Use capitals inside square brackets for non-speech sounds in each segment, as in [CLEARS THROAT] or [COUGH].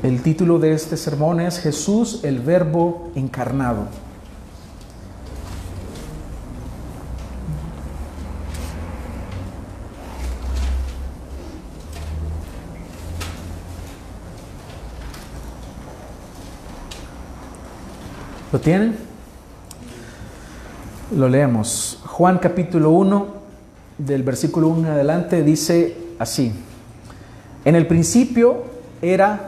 El título de este sermón es Jesús el Verbo encarnado. ¿Lo tienen? Lo leemos. Juan capítulo 1, del versículo 1 en adelante, dice así. En el principio era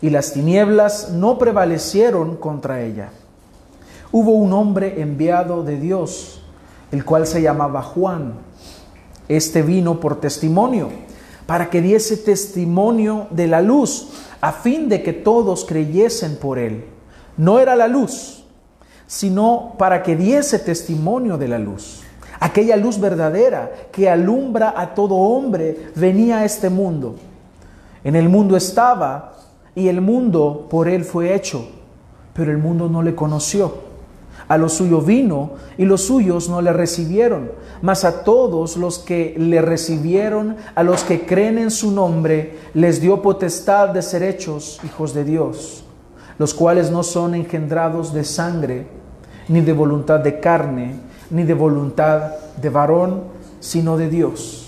y las tinieblas no prevalecieron contra ella. Hubo un hombre enviado de Dios, el cual se llamaba Juan. Este vino por testimonio, para que diese testimonio de la luz, a fin de que todos creyesen por él. No era la luz, sino para que diese testimonio de la luz. Aquella luz verdadera que alumbra a todo hombre venía a este mundo. En el mundo estaba y el mundo por él fue hecho, pero el mundo no le conoció. A lo suyo vino y los suyos no le recibieron, mas a todos los que le recibieron, a los que creen en su nombre, les dio potestad de ser hechos hijos de Dios, los cuales no son engendrados de sangre, ni de voluntad de carne, ni de voluntad de varón, sino de Dios.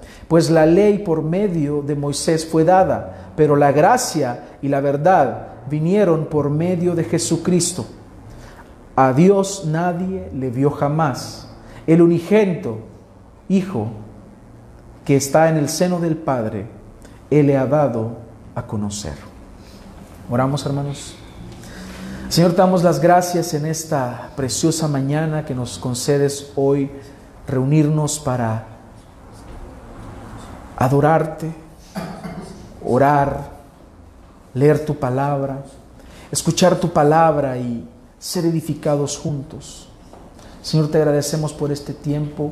pues la ley por medio de Moisés fue dada, pero la gracia y la verdad vinieron por medio de Jesucristo. A Dios nadie le vio jamás. El unigento Hijo que está en el seno del Padre, Él le ha dado a conocer. Oramos, hermanos. Señor, damos las gracias en esta preciosa mañana que nos concedes hoy reunirnos para adorarte, orar, leer tu palabra, escuchar tu palabra y ser edificados juntos. Señor, te agradecemos por este tiempo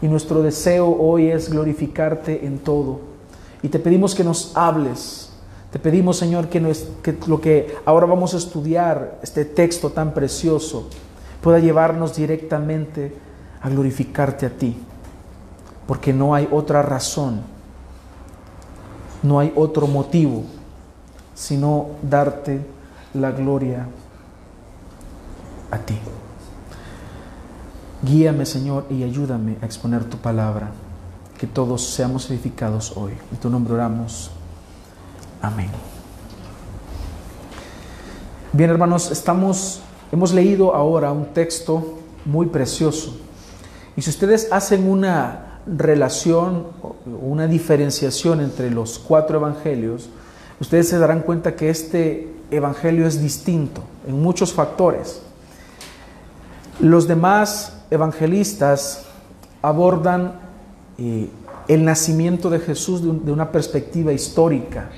y nuestro deseo hoy es glorificarte en todo. Y te pedimos que nos hables. Te pedimos, Señor, que, que lo que ahora vamos a estudiar, este texto tan precioso, pueda llevarnos directamente a glorificarte a ti. Porque no hay otra razón no hay otro motivo sino darte la gloria a ti. Guíame, Señor, y ayúdame a exponer tu palabra, que todos seamos edificados hoy. En tu nombre oramos. Amén. Bien, hermanos, estamos hemos leído ahora un texto muy precioso. Y si ustedes hacen una relación, una diferenciación entre los cuatro evangelios, ustedes se darán cuenta que este evangelio es distinto en muchos factores. Los demás evangelistas abordan eh, el nacimiento de Jesús de, de una perspectiva histórica.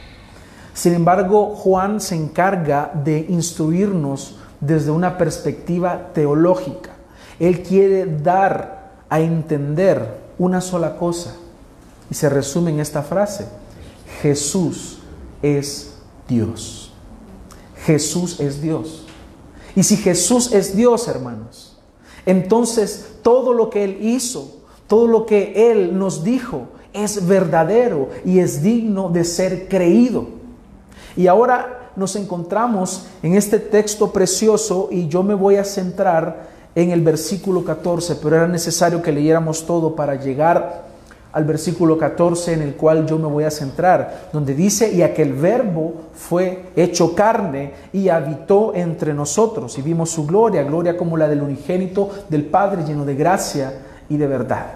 Sin embargo, Juan se encarga de instruirnos desde una perspectiva teológica. Él quiere dar a entender una sola cosa y se resume en esta frase. Jesús es Dios. Jesús es Dios. Y si Jesús es Dios, hermanos, entonces todo lo que Él hizo, todo lo que Él nos dijo, es verdadero y es digno de ser creído. Y ahora nos encontramos en este texto precioso y yo me voy a centrar en el versículo 14, pero era necesario que leyéramos todo para llegar al versículo 14 en el cual yo me voy a centrar, donde dice, y aquel verbo fue hecho carne y habitó entre nosotros, y vimos su gloria, gloria como la del unigénito del Padre lleno de gracia y de verdad.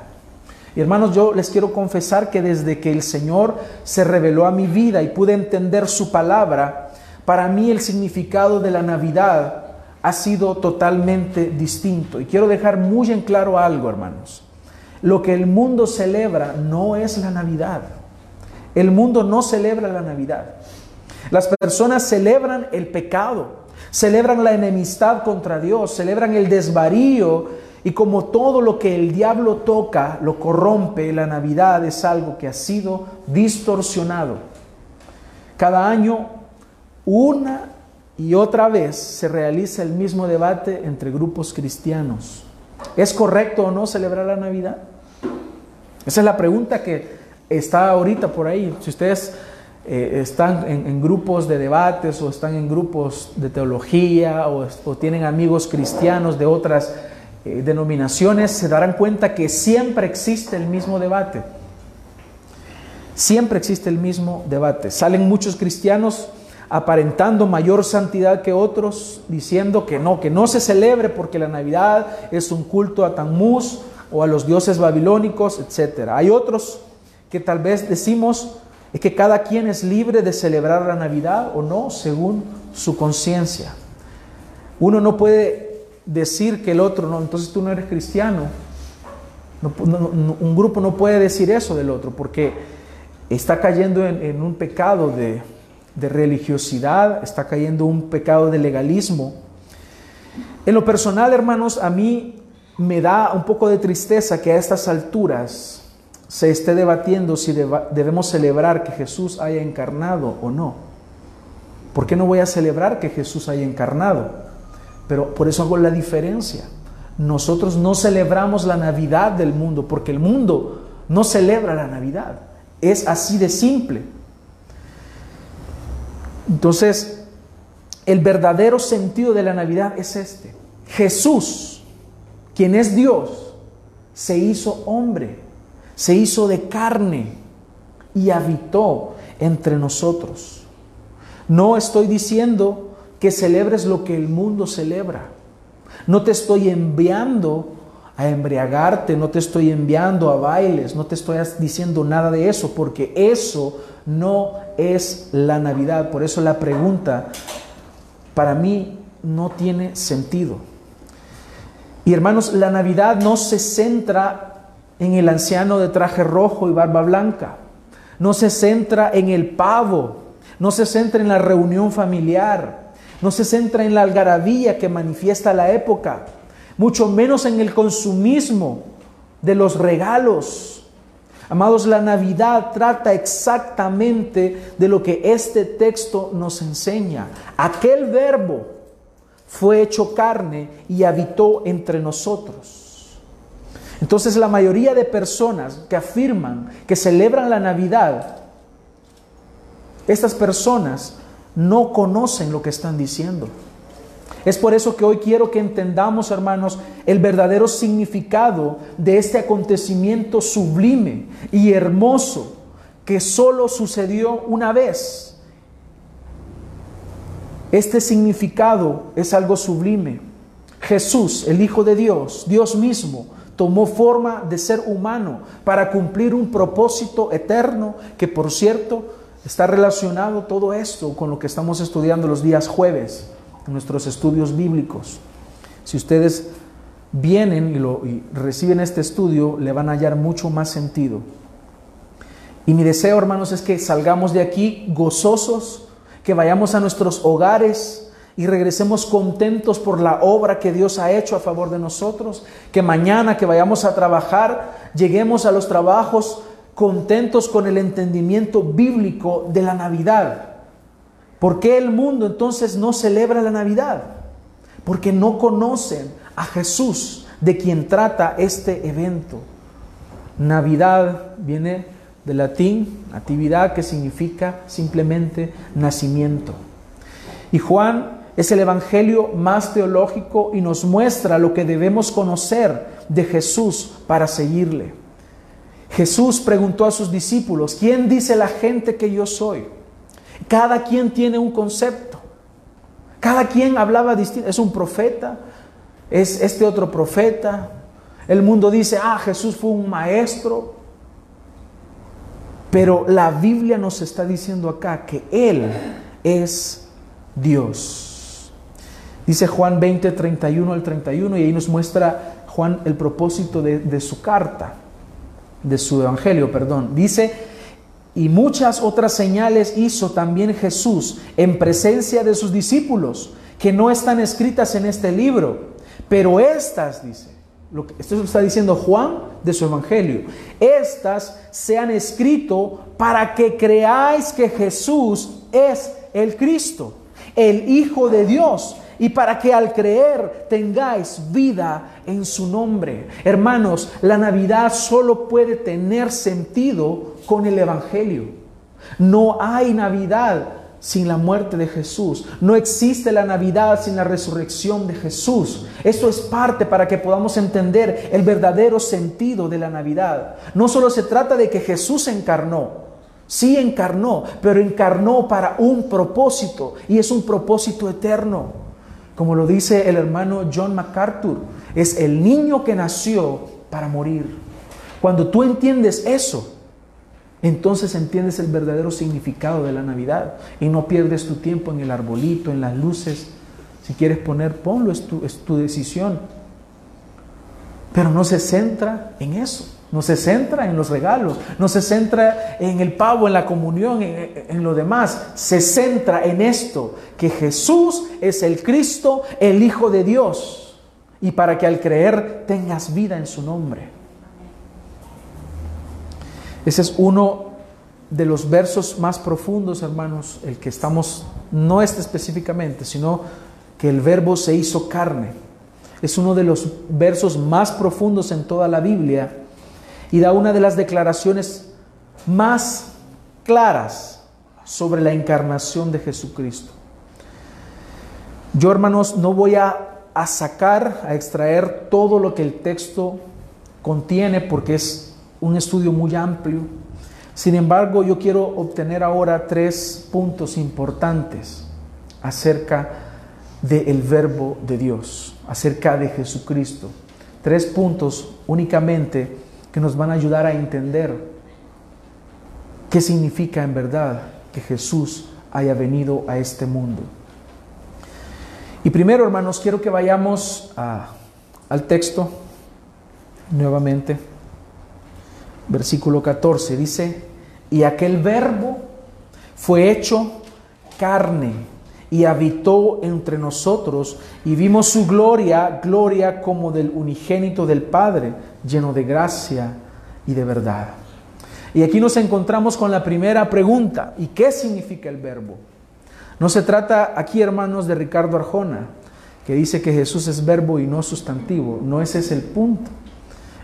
Y hermanos, yo les quiero confesar que desde que el Señor se reveló a mi vida y pude entender su palabra, para mí el significado de la Navidad ha sido totalmente distinto. Y quiero dejar muy en claro algo, hermanos. Lo que el mundo celebra no es la Navidad. El mundo no celebra la Navidad. Las personas celebran el pecado, celebran la enemistad contra Dios, celebran el desvarío y como todo lo que el diablo toca lo corrompe, la Navidad es algo que ha sido distorsionado. Cada año, una y otra vez se realiza el mismo debate entre grupos cristianos. ¿Es correcto o no celebrar la Navidad? Esa es la pregunta que está ahorita por ahí. Si ustedes eh, están en, grupos de debates o están en grupos de teología o, tienen amigos cristianos de otras eh, denominaciones, se darán cuenta que siempre existe el mismo debate. Siempre existe el mismo debate. Salen muchos cristianos aparentando mayor santidad que otros, diciendo que no, que no se celebre porque la Navidad es un culto a Tammuz o a los dioses babilónicos, etc. Hay otros que tal vez decimos que cada quien es libre de celebrar la Navidad o no según su conciencia. Uno no puede decir que el otro, no, entonces tú no eres cristiano. un grupo no puede decir eso del otro porque está cayendo en un pecado de, de religiosidad, está cayendo un pecado de legalismo. En lo personal, hermanos, a mí me da un poco de tristeza que a estas alturas se esté debatiendo si debemos celebrar que Jesús haya encarnado o no. ¿Por qué no voy a celebrar que Jesús haya encarnado? Pero por eso hago la diferencia. Nosotros no celebramos la Navidad del mundo porque el mundo no celebra la Navidad. Es así de simple. Entonces, el verdadero sentido de la Navidad es este. Jesús, quien es Dios, se hizo hombre, se hizo de carne y habitó entre nosotros. No estoy diciendo que celebres lo que el mundo celebra. No te estoy enviando a embriagarte, no te estoy enviando a bailes, no te estoy diciendo nada de eso, porque eso no es la Navidad. Por eso la pregunta para mí no tiene sentido. Y hermanos, la Navidad no se centra en el anciano de traje rojo y barba blanca. No se centra en el pavo. No se centra en la reunión familiar. No se centra en la algarabía que manifiesta la época. Mucho menos en el consumismo de los regalos Amados, la Navidad trata exactamente de lo que este texto nos enseña. Aquel verbo fue hecho carne y habitó entre nosotros. Entonces la mayoría de personas que afirman que celebran la Navidad, estas personas no conocen lo que están diciendo. Es por eso que hoy quiero que entendamos, hermanos, el verdadero significado de este acontecimiento sublime y hermoso que solo sucedió una vez. Este significado es algo sublime. Jesús, el Hijo de Dios, Dios mismo, tomó forma de ser humano para cumplir un propósito eterno que, por cierto, está relacionado todo esto con lo que estamos estudiando los días jueves nuestros estudios bíblicos. Si ustedes vienen y, lo, reciben este estudio, le van a hallar mucho más sentido. Y mi deseo, hermanos, es que salgamos de aquí gozosos, que vayamos a nuestros hogares y regresemos contentos por la obra que Dios ha hecho a favor de nosotros, que mañana que vayamos a trabajar, lleguemos a los trabajos contentos con el entendimiento bíblico de la Navidad ¿Por qué el mundo entonces no celebra la Navidad? Porque no conocen a Jesús de quien trata este evento. Navidad viene del latín, natividad, que significa simplemente nacimiento. Y Juan es el evangelio más teológico y nos muestra lo que debemos conocer de Jesús para seguirle. Jesús preguntó a sus discípulos, ¿quién dice la gente que yo soy? Cada quien tiene un concepto. Cada quien hablaba distinto. Es un profeta, es este otro profeta. El mundo dice, ah, Jesús fue un maestro. Pero la Biblia nos está diciendo acá que Él es Dios. Dice Juan 20, 31 al 31 y ahí nos muestra Juan el propósito de, de su carta, de su evangelio, perdón. Dice, y muchas otras señales hizo también Jesús en presencia de sus discípulos, que no están escritas en este libro, pero estas, dice, lo que, esto está diciendo Juan de su evangelio, estas se han escrito para que creáis que Jesús es el Cristo, el Hijo de Dios, y para que al creer tengáis vida en su nombre. Hermanos, la Navidad solo puede tener sentido con el Evangelio. No hay Navidad sin la muerte de Jesús. No existe la Navidad sin la resurrección de Jesús. Esto es parte para que podamos entender el verdadero sentido de la Navidad. No solo se trata de que Jesús encarnó, sí encarnó, pero encarnó para un propósito y es un propósito eterno. Como lo dice el hermano John MacArthur, es el niño que nació para morir. Cuando tú entiendes eso, entonces entiendes el verdadero significado de la Navidad y no pierdes tu tiempo en el arbolito, en las luces. Si quieres poner, ponlo, es tu, es tu decisión. Pero no se centra en eso. No se centra en los regalos, no se centra en el pavo, en la comunión, en, lo demás. Se centra en esto, que Jesús es el Cristo, el Hijo de Dios. Y para que al creer tengas vida en su nombre. Ese es uno de los versos más profundos, hermanos, el que estamos, no este específicamente, sino que el verbo se hizo carne. Es uno de los versos más profundos en toda la Biblia y da una de las declaraciones más claras sobre la encarnación de Jesucristo. Yo, hermanos, no voy a, sacar, a extraer todo lo que el texto contiene porque es un estudio muy amplio. Sin embargo, yo quiero obtener ahora tres puntos importantes acerca del verbo de Dios, acerca de Jesucristo. Tres puntos únicamente que nos van a ayudar a entender qué significa en verdad que Jesús haya venido a este mundo. Y primero, hermanos, quiero que vayamos al texto nuevamente. Versículo 14 dice, y aquel verbo fue hecho carne y habitó entre nosotros y vimos su gloria, gloria como del unigénito del Padre, lleno de gracia y de verdad. Y aquí nos encontramos con la primera pregunta, ¿y qué significa el verbo? No se trata aquí, hermanos, de Ricardo Arjona, que dice que Jesús es verbo y no sustantivo. No ese es el punto.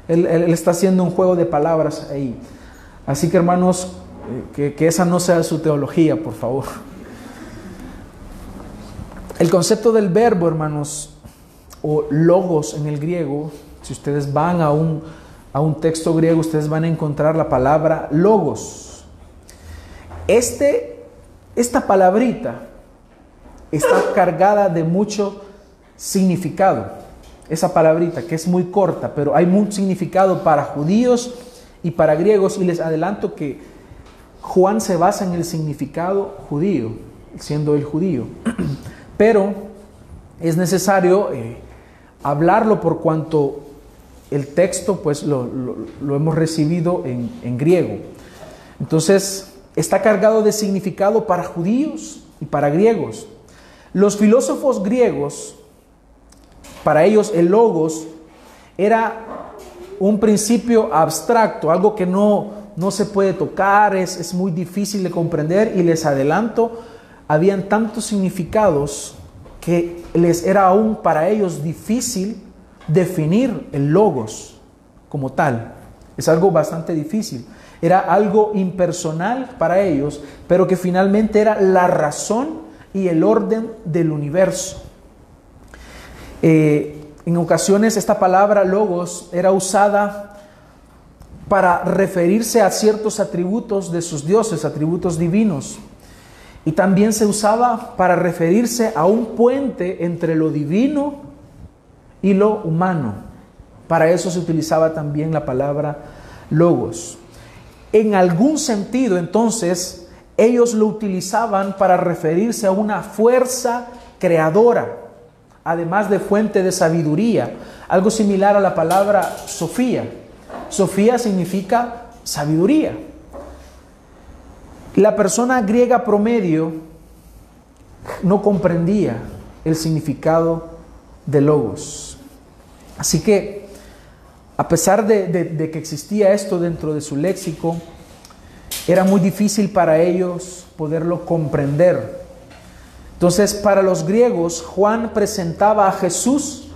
Él, está haciendo un juego de palabras ahí. Así que, hermanos, eh, que, que esa no sea su teología, por favor. El concepto del verbo, hermanos, o logos en el griego, si ustedes van a un, a un texto griego, ustedes van a encontrar la palabra logos. Este, esta palabrita está cargada de mucho significado. Esa palabrita que es muy corta, pero hay mucho significado para judíos y para griegos. Y les adelanto que Juan se basa en el significado judío, siendo el judío. [CLEARS THROAT] Pero es necesario eh, hablarlo por cuanto el texto pues lo, hemos recibido en, en griego. Entonces está cargado de significado para judíos y para griegos. Los filósofos griegos, para ellos el logos era un principio abstracto, algo que no, no se puede tocar, es, es muy difícil de comprender y les adelanto, habían tantos significados que les era aún para ellos difícil definir el logos como tal. Es algo bastante difícil. Era algo impersonal para ellos, pero que finalmente era la razón y el orden del universo. Eh, en ocasiones esta palabra logos era usada para referirse a ciertos atributos de sus dioses, atributos divinos. Y también se usaba para referirse a un puente entre lo divino y lo humano. Para eso se utilizaba también la palabra logos. En algún sentido, entonces, ellos lo utilizaban para referirse a una fuerza creadora, además de fuente de sabiduría, algo similar a la palabra Sofía. Sofía significa sabiduría. La persona griega promedio no comprendía el significado de logos. Así que, a pesar de, que existía esto dentro de su léxico, era muy difícil para ellos poderlo comprender. Entonces, para los griegos, Juan presentaba a Jesús,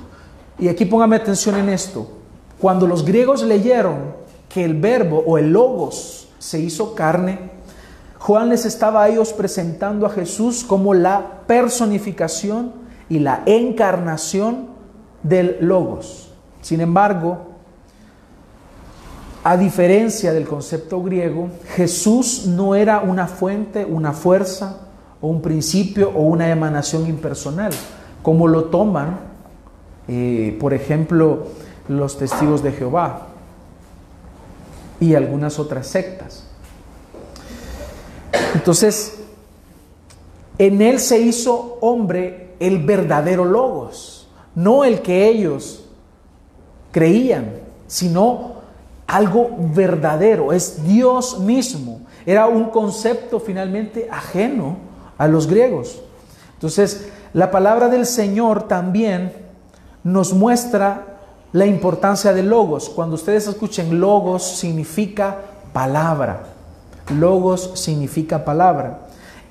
y aquí póngame atención en esto, cuando los griegos leyeron que el verbo o el logos se hizo carne, Juan les estaba a ellos presentando a Jesús como la personificación y la encarnación del logos. Sin embargo, a diferencia del concepto griego, Jesús no era una fuente, una fuerza o un principio o una emanación impersonal, como lo toman, eh, por ejemplo, los testigos de Jehová y algunas otras sectas. Entonces, en él se hizo hombre el verdadero logos, no el que ellos creían, sino algo verdadero, es Dios mismo. Era un concepto finalmente ajeno a los griegos. Entonces, la palabra del Señor también nos muestra la importancia de logos. Cuando ustedes escuchen logos significa palabra. Logos significa palabra.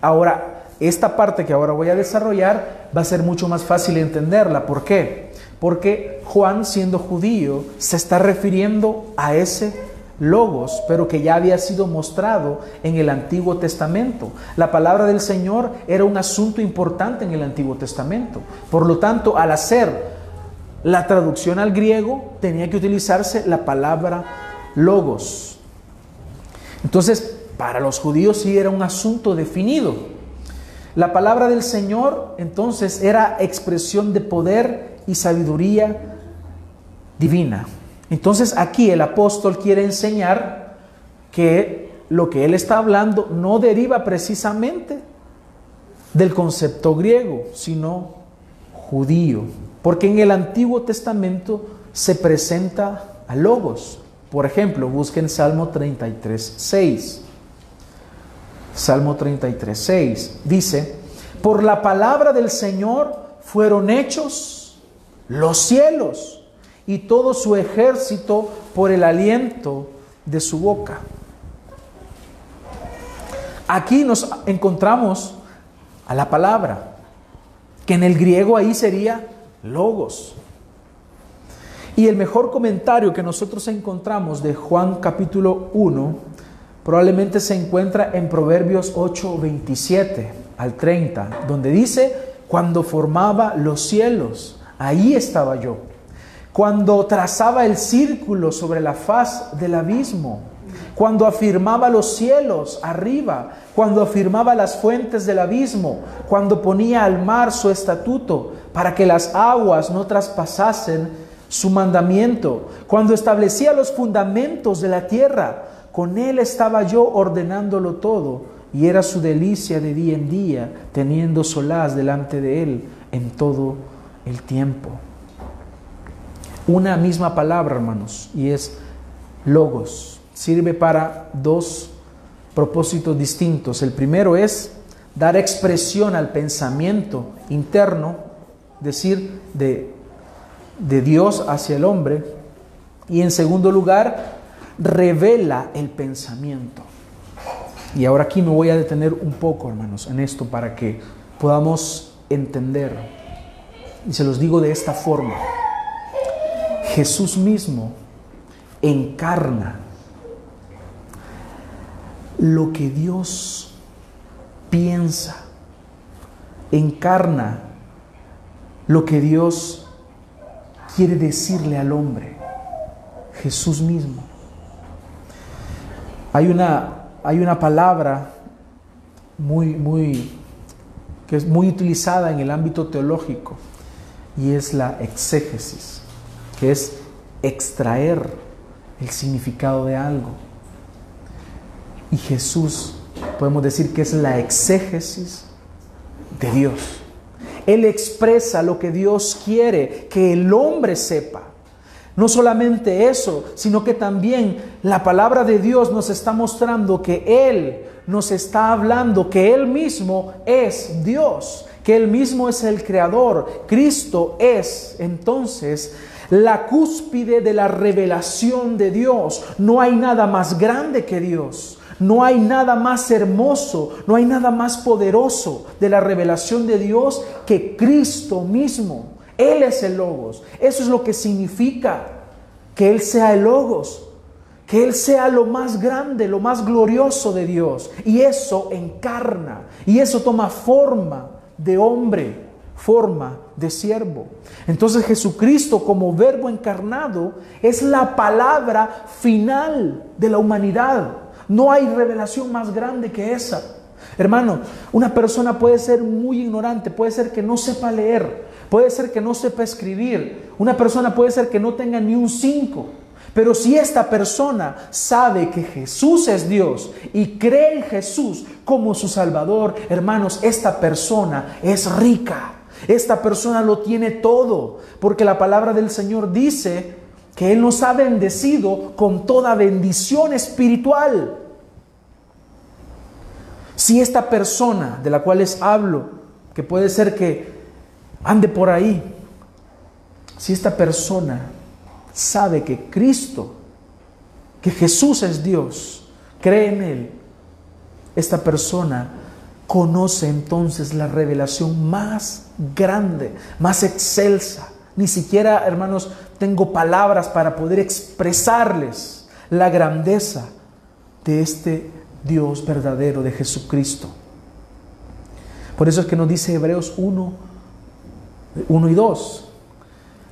Ahora, esta parte que ahora voy a desarrollar va a ser mucho más fácil entenderla. ¿Por qué? Porque Juan, siendo judío, se está refiriendo a ese logos, pero que ya había sido mostrado en el Antiguo Testamento. La palabra del Señor era un asunto importante en el Antiguo Testamento. Por lo tanto, al hacer la traducción al griego, tenía que utilizarse la palabra logos. Entonces, para los judíos sí era un asunto definido. La palabra del Señor entonces era expresión de poder y sabiduría divina. Entonces aquí el apóstol quiere enseñar que lo que él está hablando no deriva precisamente del concepto griego, sino judío. Porque en el Antiguo Testamento se presenta a logos. Por ejemplo, busquen Salmo 33, 6. Salmo 33, 6. Dice, por la palabra del Señor fueron hechos los cielos y todo su ejército por el aliento de su boca. Aquí nos encontramos a la palabra, que en el griego ahí sería logos. Y el mejor comentario que nosotros encontramos de Juan capítulo 1 probablemente se encuentra en Proverbios 8, 27 al 30, donde dice, cuando formaba los cielos, ahí estaba yo. Cuando trazaba el círculo sobre la faz del abismo, cuando afirmaba los cielos arriba, cuando afirmaba las fuentes del abismo, cuando ponía al mar su estatuto para que las aguas no traspasasen su mandamiento, cuando establecía los fundamentos de la tierra, con Él estaba yo ordenándolo todo y era su delicia de día en día, teniendo solaz delante de Él en todo el tiempo. Una misma palabra, hermanos, y es logos. Sirve para dos propósitos distintos. El primero es dar expresión al pensamiento interno, decir, de, de Dios hacia el hombre. Y en segundo lugar, revela el pensamiento. Y ahora aquí me voy a detener un poco, hermanos, en esto para que podamos entender. Y se los digo de esta forma. Jesús mismo encarna lo que Dios piensa, encarna lo que Dios quiere decirle al hombre, Jesús mismo. Hay una, hay una palabra muy, muy, que es muy utilizada en el ámbito teológico y es la exégesis, que es extraer el significado de algo. Y Jesús, podemos decir que es la exégesis de Dios. Él expresa lo que Dios quiere que el hombre sepa. No solamente eso, sino que también la palabra de Dios nos está mostrando que Él nos está hablando que Él mismo es Dios, que Él mismo es el Creador. Cristo es entonces la cúspide de la revelación de Dios. No hay nada más grande que Dios. No hay nada más hermoso, no hay nada más poderoso de la revelación de Dios que Cristo mismo. Él es el Logos. Eso es lo que significa que Él sea el Logos. Que Él sea lo más grande, lo más glorioso de Dios. Y eso encarna. Y eso toma forma de hombre, forma de siervo. Entonces Jesucristo como verbo encarnado es la palabra final de la humanidad. No hay revelación más grande que esa. Hermano, una persona puede ser muy ignorante, puede ser que no sepa leer, puede ser que no sepa escribir, una persona puede ser que no tenga ni un 5. Pero si esta persona sabe que Jesús es Dios y cree en Jesús como su Salvador, hermanos, esta persona es rica. Esta persona lo tiene todo, porque la palabra del Señor dice que Él nos ha bendecido con toda bendición espiritual. Si esta persona de la cual les hablo, que puede ser que ande por ahí, si esta persona sabe que Cristo, que Jesús es Dios, cree en Él, esta persona conoce entonces la revelación más grande, más excelsa. Ni siquiera, hermanos, tengo palabras para poder expresarles la grandeza de este Dios verdadero, de Jesucristo. Por eso es que nos dice Hebreos 1, 1 y 2.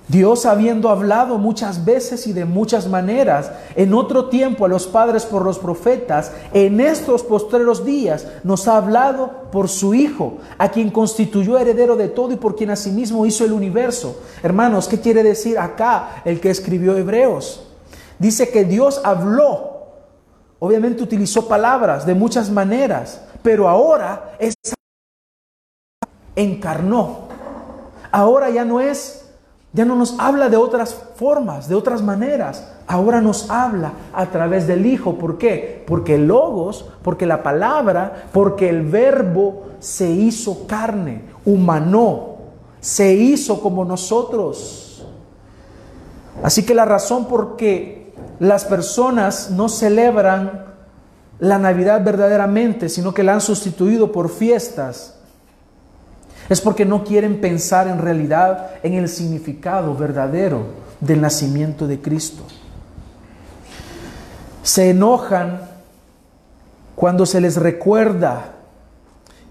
Dios habiendo hablado muchas veces y de muchas maneras en otro tiempo a los padres por los profetas, en estos postreros días nos ha hablado por su Hijo, a quien constituyó heredero de todo y por quien asimismo hizo el universo. Hermanos, ¿qué quiere decir acá el que escribió Hebreos? Dice que Dios habló, obviamente utilizó palabras de muchas maneras, pero ahora es encarnó. Ahora ya no es ya no nos habla de otras formas, de otras maneras. Ahora nos habla a través del Hijo. ¿Por qué? Porque el logos, porque la palabra, porque el verbo se hizo carne, humanó, se hizo como nosotros. Así que la razón por qué las personas no celebran la Navidad verdaderamente, sino que la han sustituido por fiestas, es porque no quieren pensar en realidad en el significado verdadero del nacimiento de Cristo. Se enojan cuando se les recuerda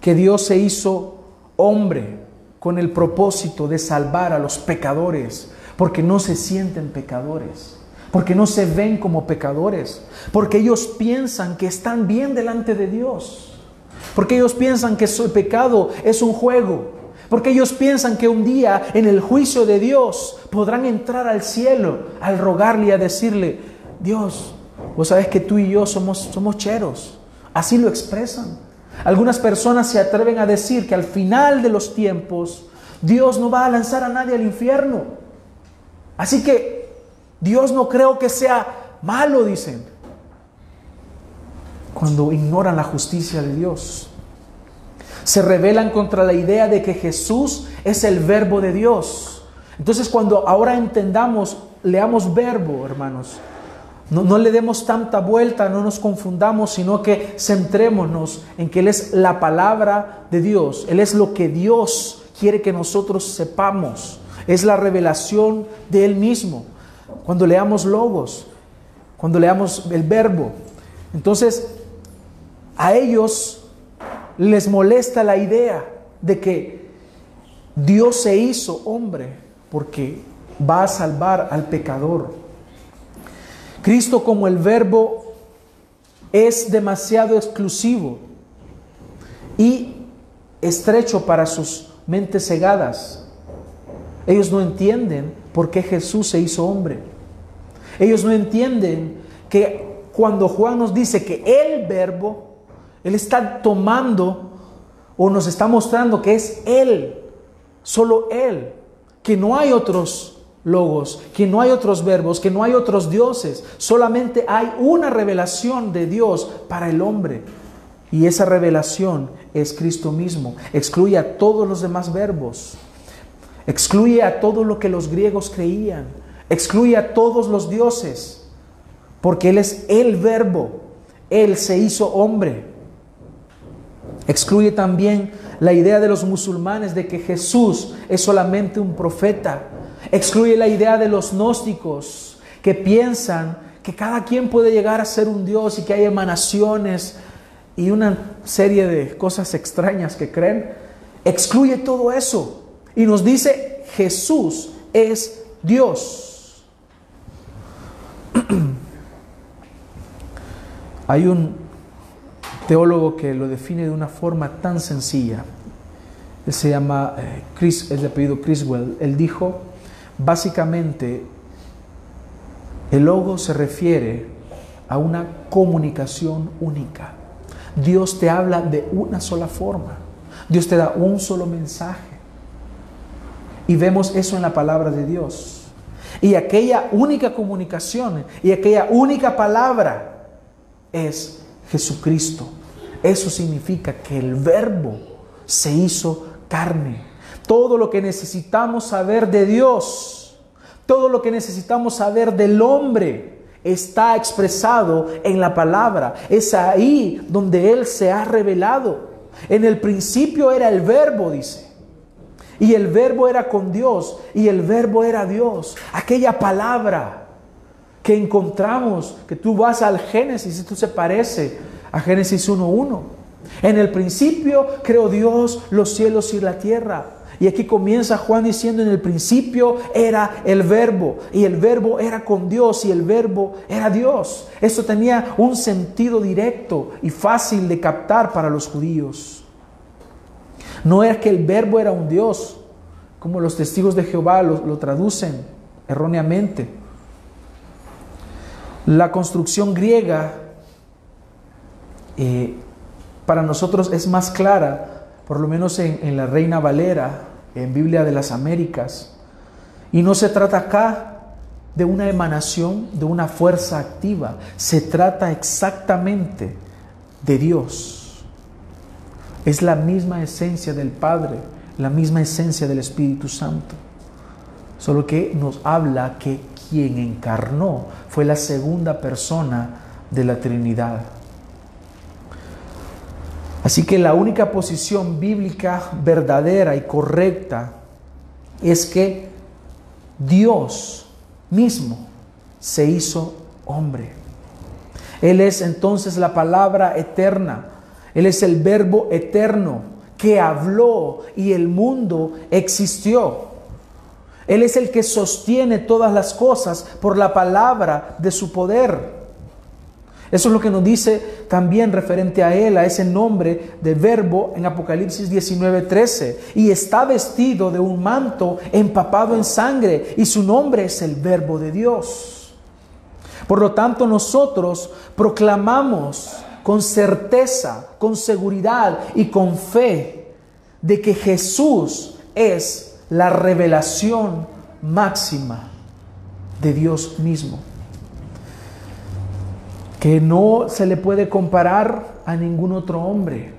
que Dios se hizo hombre con el propósito de salvar a los pecadores, porque no se sienten pecadores, porque no se ven como pecadores, porque ellos piensan que están bien delante de Dios. Porque ellos piensan que su pecado es un juego. Porque ellos piensan que un día en el juicio de Dios podrán entrar al cielo al rogarle y a decirle, Dios, vos sabes que tú y yo somos, somos cheros. Así lo expresan. Algunas personas se atreven a decir que al final de los tiempos Dios no va a lanzar a nadie al infierno. Así que Dios no creo que sea malo, dicen cuando ignoran la justicia de Dios. Se rebelan contra la idea de que Jesús es el verbo de Dios. Entonces cuando ahora entendamos, leamos verbo, hermanos, no, le demos tanta vuelta, no nos confundamos, sino que centrémonos en que Él es la palabra de Dios. Él es lo que Dios quiere que nosotros sepamos. Es la revelación de Él mismo. Cuando leamos logos, cuando leamos el verbo. Entonces, a ellos les molesta la idea de que Dios se hizo hombre porque va a salvar al pecador. Cristo como el verbo es demasiado exclusivo y estrecho para sus mentes cegadas. Ellos no entienden por qué Jesús se hizo hombre. Ellos no entienden que cuando Juan nos dice que el verbo, Él está tomando o nos está mostrando que es Él, solo Él, que no hay otros logos, que no hay otros verbos, que no hay otros dioses, solamente hay una revelación de Dios para el hombre. Y esa revelación es Cristo mismo. Excluye a todos los demás verbos. Excluye a todo lo que los griegos creían. Excluye a todos los dioses. Porque Él es el verbo. Él se hizo hombre. Excluye también la idea de los musulmanes de que Jesús es solamente un profeta. Excluye la idea de los gnósticos que piensan que cada quien puede llegar a ser un Dios y que hay emanaciones y una serie de cosas extrañas que creen. Excluye todo eso y nos dice Jesús es Dios. [CLEARS THROAT] Hay un teólogo que lo define de una forma tan sencilla. Él se llama eh, Chris, es de apellido Criswell. Él dijo, básicamente, el logo se refiere a una comunicación única. Dios te habla de una sola forma. Dios te da un solo mensaje. Y vemos eso en la palabra de Dios. Y aquella única comunicación y aquella única palabra es Jesucristo. Eso significa que el verbo se hizo carne. Todo lo que necesitamos saber de Dios, todo lo que necesitamos saber del hombre, está expresado en la palabra. Es ahí donde Él se ha revelado. En el principio era el verbo, dice. Y el verbo era con Dios y el verbo era Dios. Aquella palabra que encontramos, que tú vas al Génesis y esto se parece a Génesis 1.1. En el principio creó Dios los cielos y la tierra. Y aquí comienza Juan diciendo, en el principio era el verbo, y el verbo era con Dios, y el verbo era Dios. Esto tenía un sentido directo y fácil de captar para los judíos. No era que el verbo era un Dios, como los testigos de Jehová lo, traducen erróneamente. La construcción griega eh, para nosotros es más clara, por lo menos en, en la Reina Valera, en Biblia de las Américas. Y no se trata acá de una emanación, de una fuerza activa. Se trata exactamente de Dios. Es la misma esencia del Padre, la misma esencia del Espíritu Santo. Solo que nos habla que quien encarnó fue la segunda persona de la Trinidad. Así que la única posición bíblica verdadera y correcta es que Dios mismo se hizo hombre. Él es entonces la palabra eterna. Él es el verbo eterno que habló y el mundo existió. Él es el que sostiene todas las cosas por la palabra de su poder. Eso es lo que nos dice también referente a Él, a ese nombre de verbo en Apocalipsis 19:13. Y está vestido de un manto empapado en sangre y su nombre es el verbo de Dios. Por lo tanto, nosotros proclamamos con certeza, con seguridad y con fe de que Jesús es la revelación máxima de Dios mismo, que no se le puede comparar a ningún otro hombre,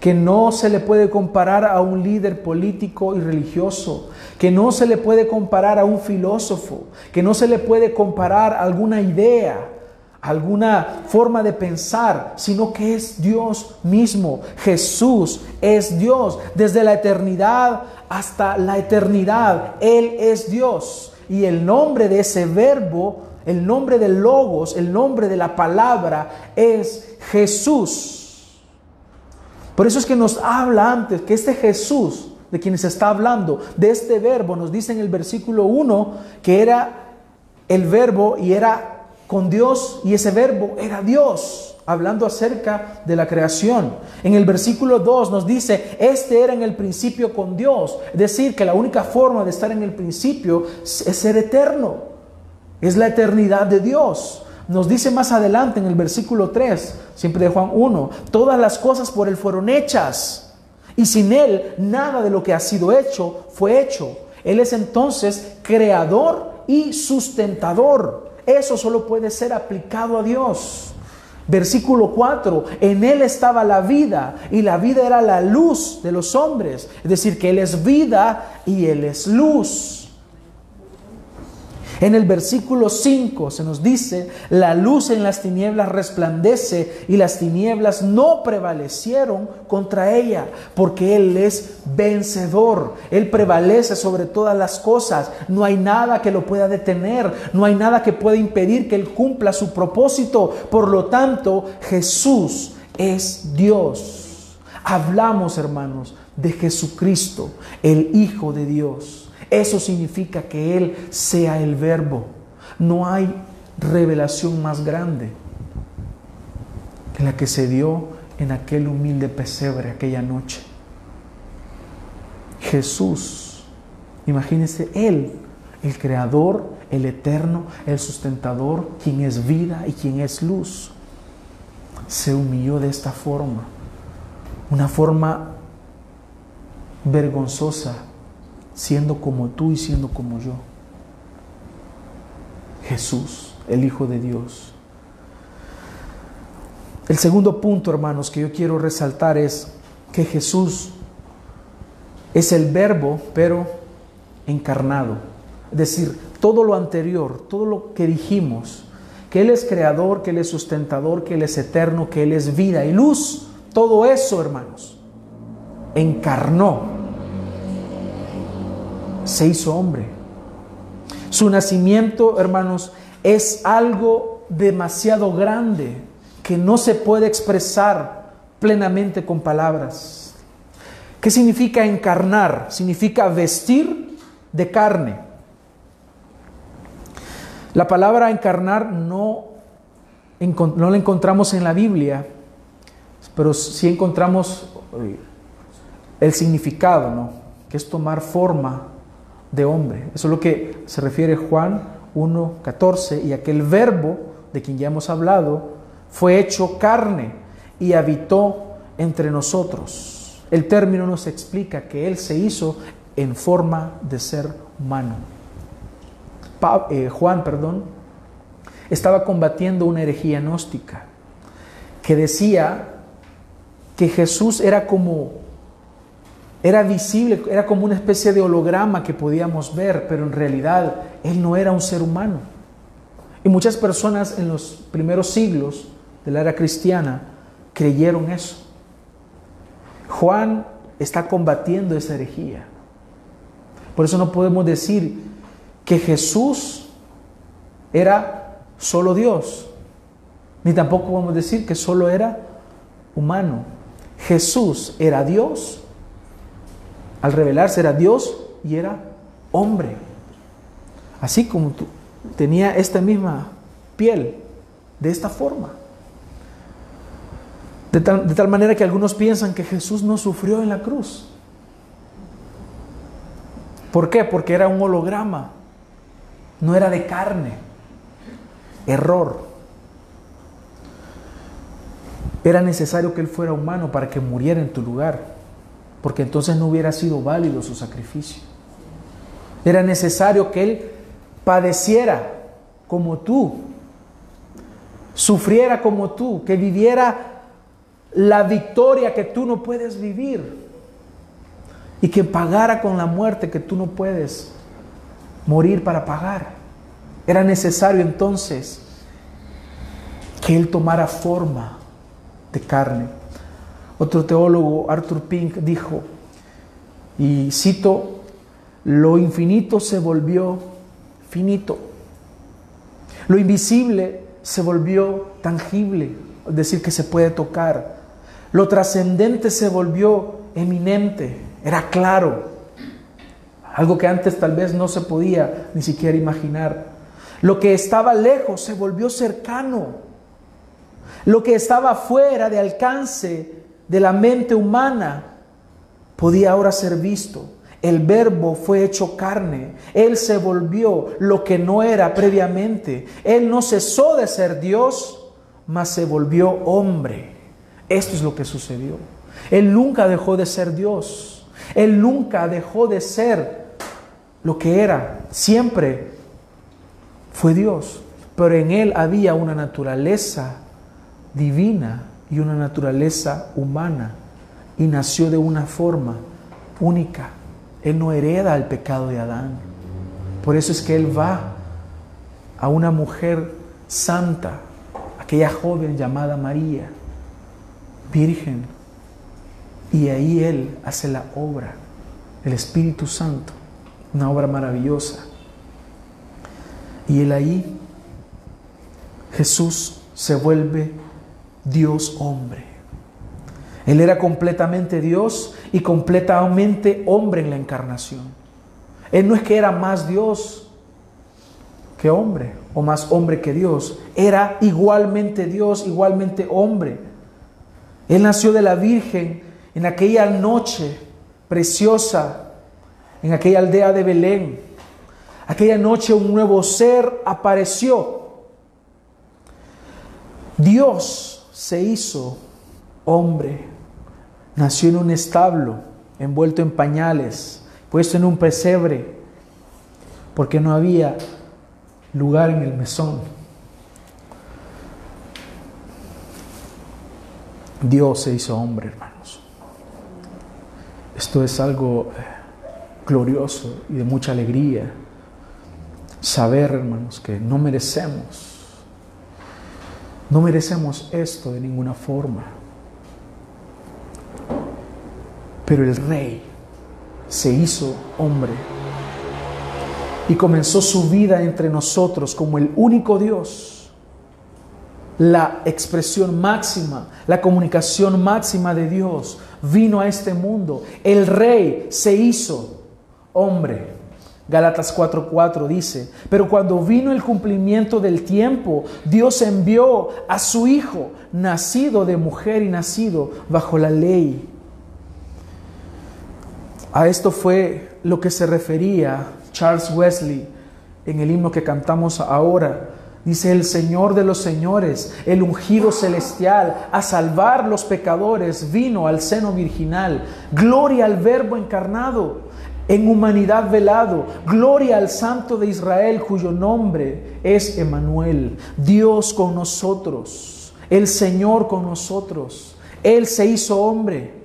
que no se le puede comparar a un líder político y religioso, que no se le puede comparar a un filósofo, que no se le puede comparar a alguna idea, alguna forma de pensar, sino que es Dios mismo. Jesús es Dios. Desde la eternidad hasta la eternidad, Él es Dios. Y el nombre de ese verbo, el nombre del logos, el nombre de la palabra es Jesús. Por eso es que nos habla antes que este Jesús, de quien se está hablando, de este verbo, nos dice en el versículo 1 que era el verbo y era con Dios y ese verbo era Dios. Hablando acerca de la creación. En el versículo 2 nos dice, este era en el principio con Dios. Es decir, que la única forma de estar en el principio es ser eterno. Es la eternidad de Dios. Nos dice más adelante en el versículo 3, siempre de Juan 1, todas las cosas por Él fueron hechas. Y sin Él nada de lo que ha sido hecho fue hecho. Él es entonces creador y sustentador. Eso solo puede ser aplicado a Dios. Versículo 4, en Él estaba la vida y la vida era la luz de los hombres. Es decir, que Él es vida y Él es luz. En el versículo 5 se nos dice, la luz en las tinieblas resplandece y las tinieblas no prevalecieron contra ella, porque Él es vencedor, Él prevalece sobre todas las cosas, no hay nada que lo pueda detener, no hay nada que pueda impedir que Él cumpla su propósito, por lo tanto Jesús es Dios. Hablamos, hermanos, de Jesucristo, el Hijo de Dios. Eso significa que Él sea el verbo. No hay revelación más grande que la que se dio en aquel humilde pesebre aquella noche. Jesús, imagínense Él, el creador, el eterno, el sustentador, quien es vida y quien es luz, se humilló de esta forma, una forma vergonzosa, siendo como tú y siendo como yo. Jesús, el Hijo de Dios. El segundo punto, hermanos, que yo quiero resaltar es que Jesús es el verbo, pero encarnado. Es decir, todo lo anterior, todo lo que dijimos, que Él es creador, que Él es sustentador, que Él es eterno, que Él es vida y luz, todo eso, hermanos, encarnó se hizo hombre. Su nacimiento, hermanos, es algo demasiado grande que no se puede expresar plenamente con palabras. ¿Qué significa encarnar? Significa vestir de carne. La palabra encarnar no, no la encontramos en la Biblia, pero sí encontramos el significado, ¿no? que es tomar forma de hombre. Eso es lo que se refiere Juan 1.14 y aquel verbo de quien ya hemos hablado fue hecho carne y habitó entre nosotros. El término nos explica que Él se hizo en forma de ser humano. Eh, Juan, perdón, estaba combatiendo una herejía gnóstica que decía que Jesús era como era visible, era como una especie de holograma que podíamos ver, pero en realidad Él no era un ser humano. Y muchas personas en los primeros siglos de la era cristiana creyeron eso. Juan está combatiendo esa herejía. Por eso no podemos decir que Jesús era solo Dios, ni tampoco podemos decir que solo era humano. Jesús era Dios al revelarse era Dios y era hombre. Así como tú, tenía esta misma piel, de esta forma. De tal, de tal manera que algunos piensan que Jesús no sufrió en la cruz. ¿Por qué? Porque era un holograma, no era de carne. Error. Era necesario que Él fuera humano para que muriera en tu lugar porque entonces no hubiera sido válido su sacrificio. Era necesario que Él padeciera como tú, sufriera como tú, que viviera la victoria que tú no puedes vivir y que pagara con la muerte que tú no puedes morir para pagar. Era necesario entonces que Él tomara forma de carne otro teólogo, Arthur Pink, dijo, y cito, lo infinito se volvió finito, lo invisible se volvió tangible, es decir, que se puede tocar, lo trascendente se volvió eminente, era claro, algo que antes tal vez no se podía ni siquiera imaginar. Lo que estaba lejos se volvió cercano. Lo que estaba fuera de alcance de la mente humana podía ahora ser visto. El verbo fue hecho carne. Él se volvió lo que no era previamente. Él no cesó de ser Dios, mas se volvió hombre. Esto es lo que sucedió. Él nunca dejó de ser Dios. Él nunca dejó de ser lo que era. Siempre fue Dios. Pero en Él había una naturaleza divina y una naturaleza humana. Y nació de una forma única. Él no hereda el pecado de Adán. Por eso es que Él va a una mujer santa, aquella joven llamada María, virgen, y ahí Él hace la obra, el Espíritu Santo, una obra maravillosa. Y Él ahí, Jesús se vuelve Dios hombre. Él era completamente Dios y completamente hombre en la encarnación. Él no es que era más Dios que hombre o más hombre que Dios. Era igualmente Dios, igualmente hombre. Él nació de la Virgen en aquella noche preciosa, en aquella aldea de Belén. Aquella noche un nuevo ser apareció. Dios se hizo hombre Nació en un establo, envuelto en pañales, puesto en un pesebre, porque no había lugar en el mesón. Dios se hizo hombre, hermanos. Esto es algo eh, glorioso y de mucha alegría. Saber, hermanos, que no merecemos, no merecemos esto de ninguna forma. Pero el rey se hizo hombre y comenzó su vida entre nosotros como el único Dios, la expresión máxima, la comunicación máxima de Dios vino a este mundo. El rey se hizo hombre. Gálatas 4:4 dice, pero cuando vino el cumplimiento del tiempo, Dios envió a su Hijo, nacido de mujer y nacido bajo la ley a esto fue lo que se refería Charles Wesley en el himno que cantamos ahora. Dice el Señor de los señores, el ungido celestial, a salvar los pecadores, vino al seno virginal. Gloria al Verbo encarnado, en humanidad velado. Gloria al Santo de Israel, cuyo nombre es Emanuel. Dios con nosotros, el Señor con nosotros. Él se hizo hombre.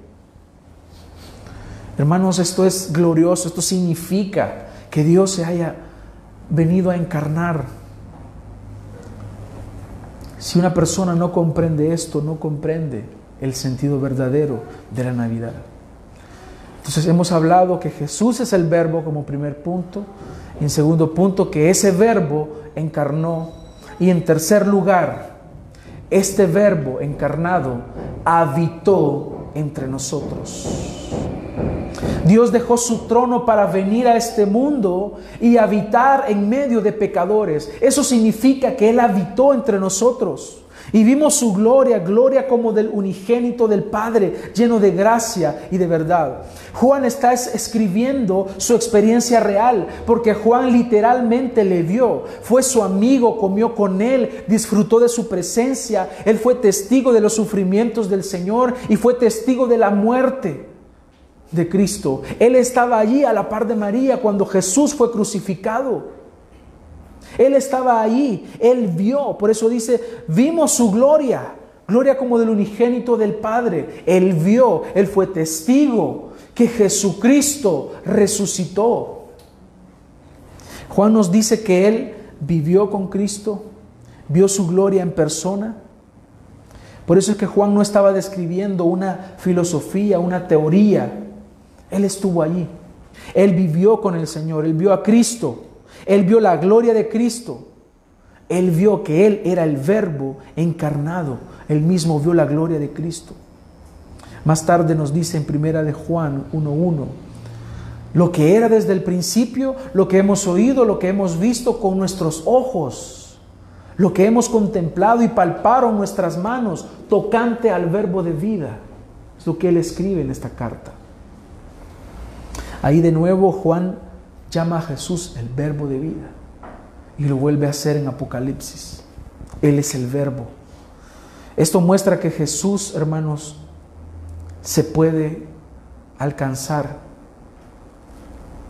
Hermanos, esto es glorioso, esto significa que Dios se haya venido a encarnar. Si una persona no comprende esto, no comprende el sentido verdadero de la Navidad. Entonces hemos hablado que Jesús es el verbo como primer punto. Y en segundo punto, que ese verbo encarnó. Y en tercer lugar, este verbo encarnado habitó entre nosotros. Dios dejó su trono para venir a este mundo y habitar en medio de pecadores. Eso significa que Él habitó entre nosotros. Y vimos su gloria, gloria como del unigénito del Padre, lleno de gracia y de verdad. Juan está escribiendo su experiencia real, porque Juan literalmente le vio, fue su amigo, comió con él, disfrutó de su presencia, él fue testigo de los sufrimientos del Señor y fue testigo de la muerte de Cristo. Él estaba allí a la par de María cuando Jesús fue crucificado. Él estaba allí, él vio, por eso dice, vimos su gloria, gloria como del unigénito del Padre. Él vio, él fue testigo que Jesucristo resucitó. Juan nos dice que él vivió con Cristo, vio su gloria en persona. Por eso es que Juan no estaba describiendo una filosofía, una teoría, él estuvo allí. Él vivió con el Señor. Él vio a Cristo. Él vio la gloria de Cristo. Él vio que Él era el verbo encarnado. Él mismo vio la gloria de Cristo. Más tarde nos dice en primera de Juan 1.1, lo que era desde el principio, lo que hemos oído, lo que hemos visto con nuestros ojos, lo que hemos contemplado y palparon nuestras manos tocante al verbo de vida. Es lo que él escribe en esta carta. Ahí de nuevo Juan llama a Jesús el verbo de vida y lo vuelve a hacer en Apocalipsis. Él es el verbo. Esto muestra que Jesús, hermanos, se puede alcanzar.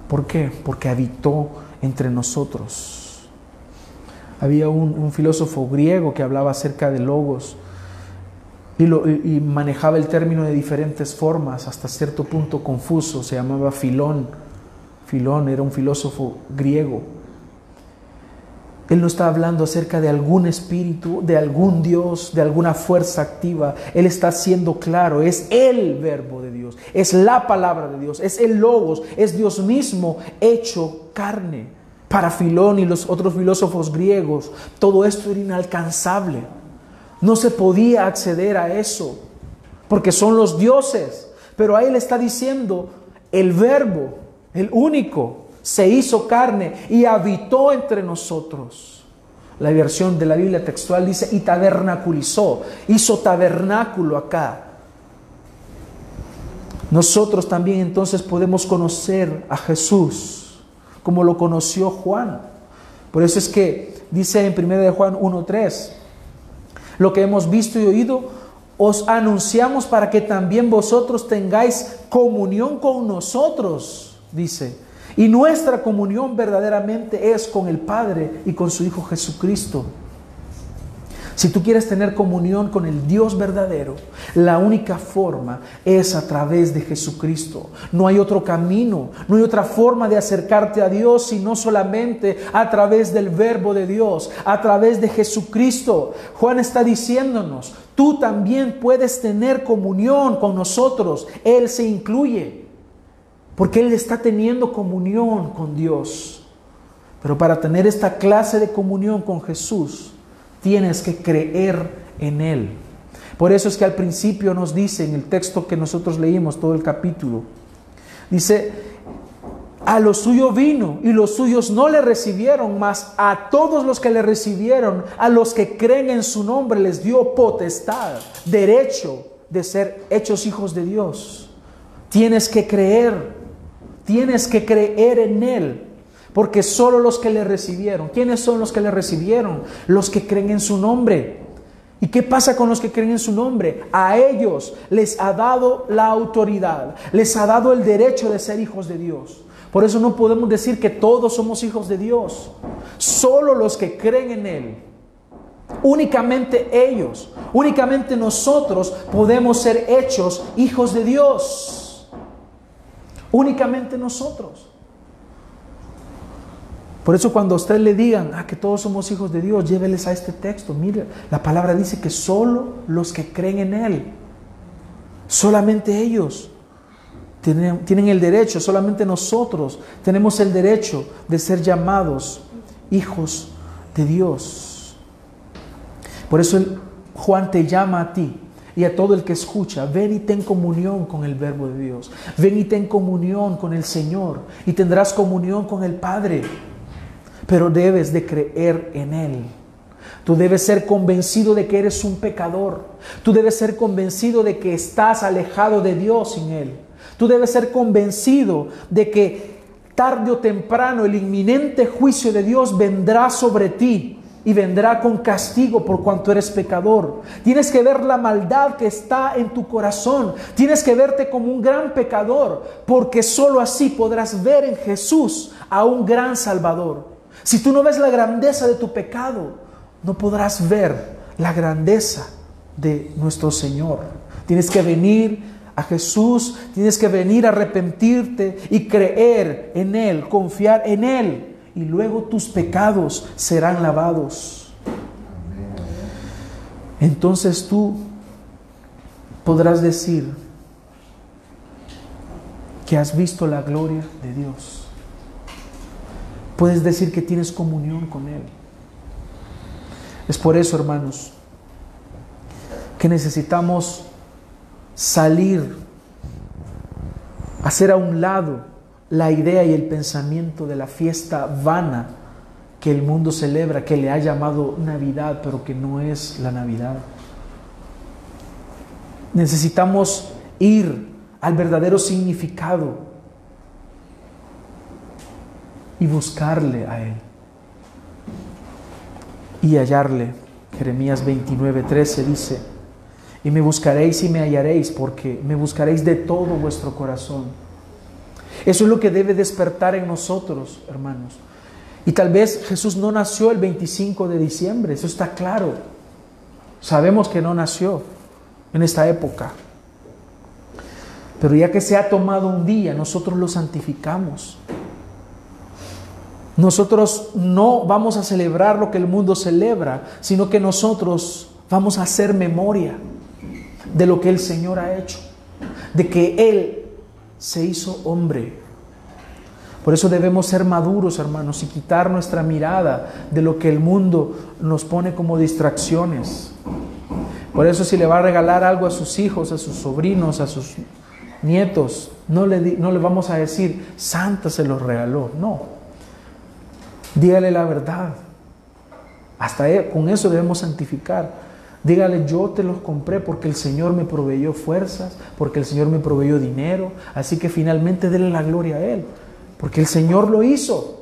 ¿Por qué? Porque habitó entre nosotros. Había un, filósofo griego que hablaba acerca de logos y, y, manejaba el término de diferentes formas, hasta cierto punto confuso, se llamaba Filón. Filón era un filósofo griego. Él no está hablando acerca de algún espíritu, de algún Dios, de alguna fuerza activa. Él está siendo claro, es el verbo de Dios, es la palabra de Dios, es el logos, es Dios mismo hecho carne. Para Filón y los otros filósofos griegos, todo esto era inalcanzable. No se podía acceder a eso, porque son los dioses. Pero ahí le está diciendo, el verbo, el único, se hizo carne y habitó entre nosotros. La versión de la Biblia textual dice, y tabernaculizó, hizo tabernáculo acá. Nosotros también entonces podemos conocer a Jesús como lo conoció Juan. Por eso es que dice en 1 de Juan 1.3, lo que hemos visto y oído, os anunciamos para que también vosotros tengáis comunión con nosotros, dice. Y nuestra comunión verdaderamente es con el Padre y con su Hijo Jesucristo. Si tú quieres tener comunión con el Dios verdadero, la única forma es a través de Jesucristo. No hay otro camino, no hay otra forma de acercarte a Dios sino solamente a través del verbo de Dios, a través de Jesucristo. Juan está diciéndonos, tú también puedes tener comunión con nosotros. Él se incluye, porque Él está teniendo comunión con Dios. Pero para tener esta clase de comunión con Jesús, tienes que creer en Él. Por eso es que al principio nos dice en el texto que nosotros leímos todo el capítulo, dice, a lo suyo vino y los suyos no le recibieron, mas a todos los que le recibieron, a los que creen en su nombre, les dio potestad, derecho de ser hechos hijos de Dios. Tienes que creer, tienes que creer en Él. Porque solo los que le recibieron, ¿quiénes son los que le recibieron? Los que creen en su nombre. ¿Y qué pasa con los que creen en su nombre? A ellos les ha dado la autoridad, les ha dado el derecho de ser hijos de Dios. Por eso no podemos decir que todos somos hijos de Dios. Solo los que creen en Él. Únicamente ellos, únicamente nosotros podemos ser hechos hijos de Dios. Únicamente nosotros. Por eso cuando a usted le digan ah, que todos somos hijos de Dios, lléveles a este texto. Mire, la palabra dice que solo los que creen en Él, solamente ellos tienen, tienen el derecho, solamente nosotros tenemos el derecho de ser llamados hijos de Dios. Por eso Juan te llama a ti y a todo el que escucha, ven y ten comunión con el verbo de Dios, ven y ten comunión con el Señor y tendrás comunión con el Padre pero debes de creer en Él. Tú debes ser convencido de que eres un pecador. Tú debes ser convencido de que estás alejado de Dios sin Él. Tú debes ser convencido de que tarde o temprano el inminente juicio de Dios vendrá sobre ti y vendrá con castigo por cuanto eres pecador. Tienes que ver la maldad que está en tu corazón. Tienes que verte como un gran pecador, porque sólo así podrás ver en Jesús a un gran Salvador. Si tú no ves la grandeza de tu pecado, no podrás ver la grandeza de nuestro Señor. Tienes que venir a Jesús, tienes que venir a arrepentirte y creer en Él, confiar en Él, y luego tus pecados serán lavados. Entonces tú podrás decir que has visto la gloria de Dios puedes decir que tienes comunión con Él. Es por eso, hermanos, que necesitamos salir, hacer a un lado la idea y el pensamiento de la fiesta vana que el mundo celebra, que le ha llamado Navidad, pero que no es la Navidad. Necesitamos ir al verdadero significado y buscarle a Él y hallarle. Jeremías 29, 13 dice, y me buscaréis y me hallaréis porque me buscaréis de todo vuestro corazón. Eso es lo que debe despertar en nosotros, hermanos. Y tal vez Jesús no nació el 25 de diciembre, eso está claro. Sabemos que no nació en esta época. Pero ya que se ha tomado un día, nosotros lo santificamos. Nosotros no vamos a celebrar lo que el mundo celebra, sino que nosotros vamos a hacer memoria de lo que el Señor ha hecho, de que Él se hizo hombre. Por eso debemos ser maduros, hermanos, y quitar nuestra mirada de lo que el mundo nos pone como distracciones. Por eso si le va a regalar algo a sus hijos, a sus sobrinos, a sus nietos, no le, no le vamos a decir, Santa se los regaló. No, Dígale la verdad. Hasta e, con eso debemos santificar. Dígale, yo te los compré porque el Señor me proveyó fuerzas, porque el Señor me proveyó dinero. Así que finalmente déle la gloria a Él, porque el Señor lo hizo.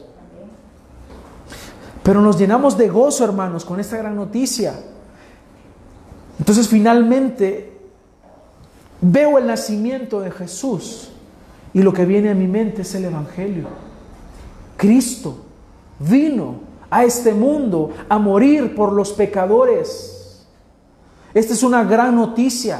Pero nos llenamos de gozo, hermanos, con esta gran noticia. Entonces finalmente veo el nacimiento de Jesús y lo que viene a mi mente es el Evangelio. Cristo vino a este mundo a morir por los pecadores. Esta es una gran noticia